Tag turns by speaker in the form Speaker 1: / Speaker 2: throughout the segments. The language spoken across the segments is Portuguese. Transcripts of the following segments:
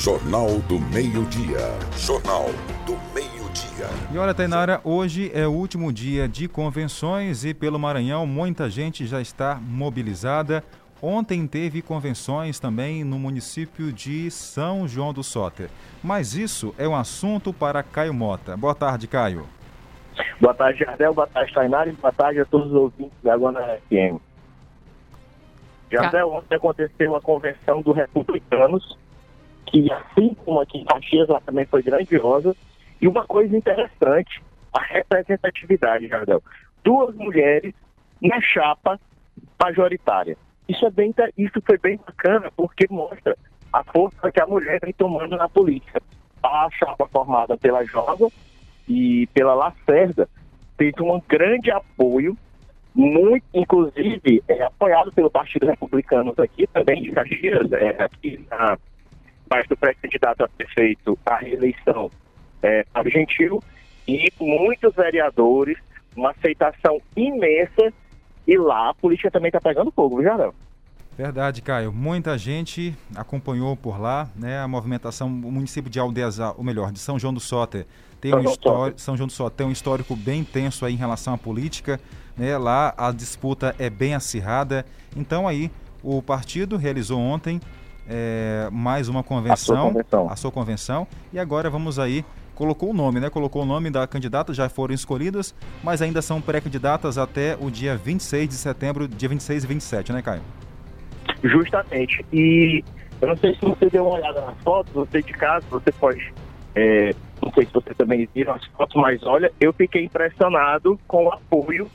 Speaker 1: Jornal do Meio-Dia. Jornal do Meio-Dia.
Speaker 2: E olha, Tainara, hoje é o último dia de convenções e pelo Maranhão muita gente já está mobilizada. Ontem teve convenções também no município de São João do Soter. Mas isso é um assunto para Caio Mota. Boa tarde, Caio.
Speaker 3: Boa tarde, Jardel. Boa tarde, Tainara. E boa tarde a todos os ouvintes da Guana FM. Jardel, ontem aconteceu a convenção dos republicanos, que assim como aqui em Caxias, ela também foi grandiosa. E uma coisa interessante, a representatividade, Jardel. Duas mulheres na chapa majoritária. Isso, é bem, isso foi bem bacana, porque mostra a força que a mulher vem tomando na política. A chapa formada pela Joga e pela Lacerda teve um grande apoio, muito, inclusive, é, apoiado pelo Partido Republicano aqui, também de Caxias, é, aqui na parte do pré-candidato a prefeito à reeleição, é, Gentil, e muitos vereadores, uma aceitação imensa, e lá a política também está pegando fogo, viu, Jarão?
Speaker 2: Verdade, Caio. Muita gente acompanhou por lá, né? A movimentação, o município de Aldeias, ou melhor, de São João do Soter, tem um histórico, São João do Soter tem um histórico bem intenso aí em relação à política, né? Lá a disputa é bem acirrada. Então aí o partido realizou ontem é, mais uma convenção, a sua convenção, a sua convenção, e agora vamos aí colocou o nome, né? Colocou o nome da candidata, já foram escolhidas, mas ainda são pré-candidatas até o dia 26 de setembro, dia 26 e 27, né, Caio?
Speaker 3: Justamente. E eu não sei se você deu uma olhada nas fotos, você de casa, você pode. É, não sei se você também viram as fotos, mas olha, eu fiquei impressionado com o apoio,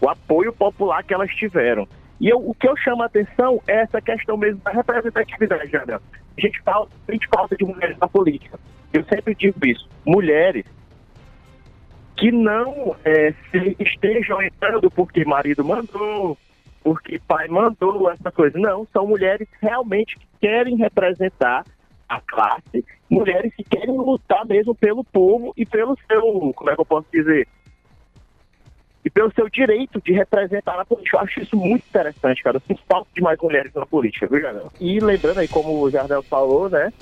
Speaker 3: o apoio popular que elas tiveram. E eu, o que eu chamo a atenção é essa questão mesmo da representatividade, Jana. A gente fala, a gente falta de mulheres na política. Eu sempre digo isso. Mulheres que não é, se estejam entrando porque marido mandou, porque pai mandou essa coisa. Não, são mulheres realmente que querem representar a classe, mulheres que querem lutar mesmo pelo povo e pelo seu, como é que eu posso dizer? E pelo seu direito de representar a política. Eu acho isso muito interessante, cara. Eu sinto falta de mais mulheres na política, viu, Jardel? E lembrando aí, como o Jardel falou, né?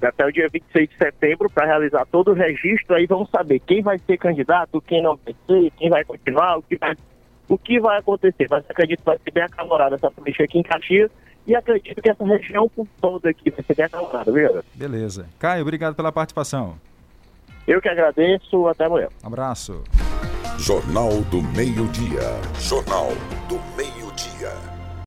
Speaker 3: Até o dia 26 de setembro, para realizar todo o registro, aí vamos saber quem vai ser candidato, quem não vai ser, quem vai continuar, o que vai o que vai acontecer? Mas acredito que vai ser bem acalorada essa política aqui em Caxias e acredito que essa região por toda aqui vai ser bem acalorada, viu?
Speaker 2: Beleza. Caio, obrigado pela participação.
Speaker 3: Eu que agradeço, até amanhã.
Speaker 2: Um abraço.
Speaker 1: Jornal do Meio-Dia. Jornal do Meio-Dia.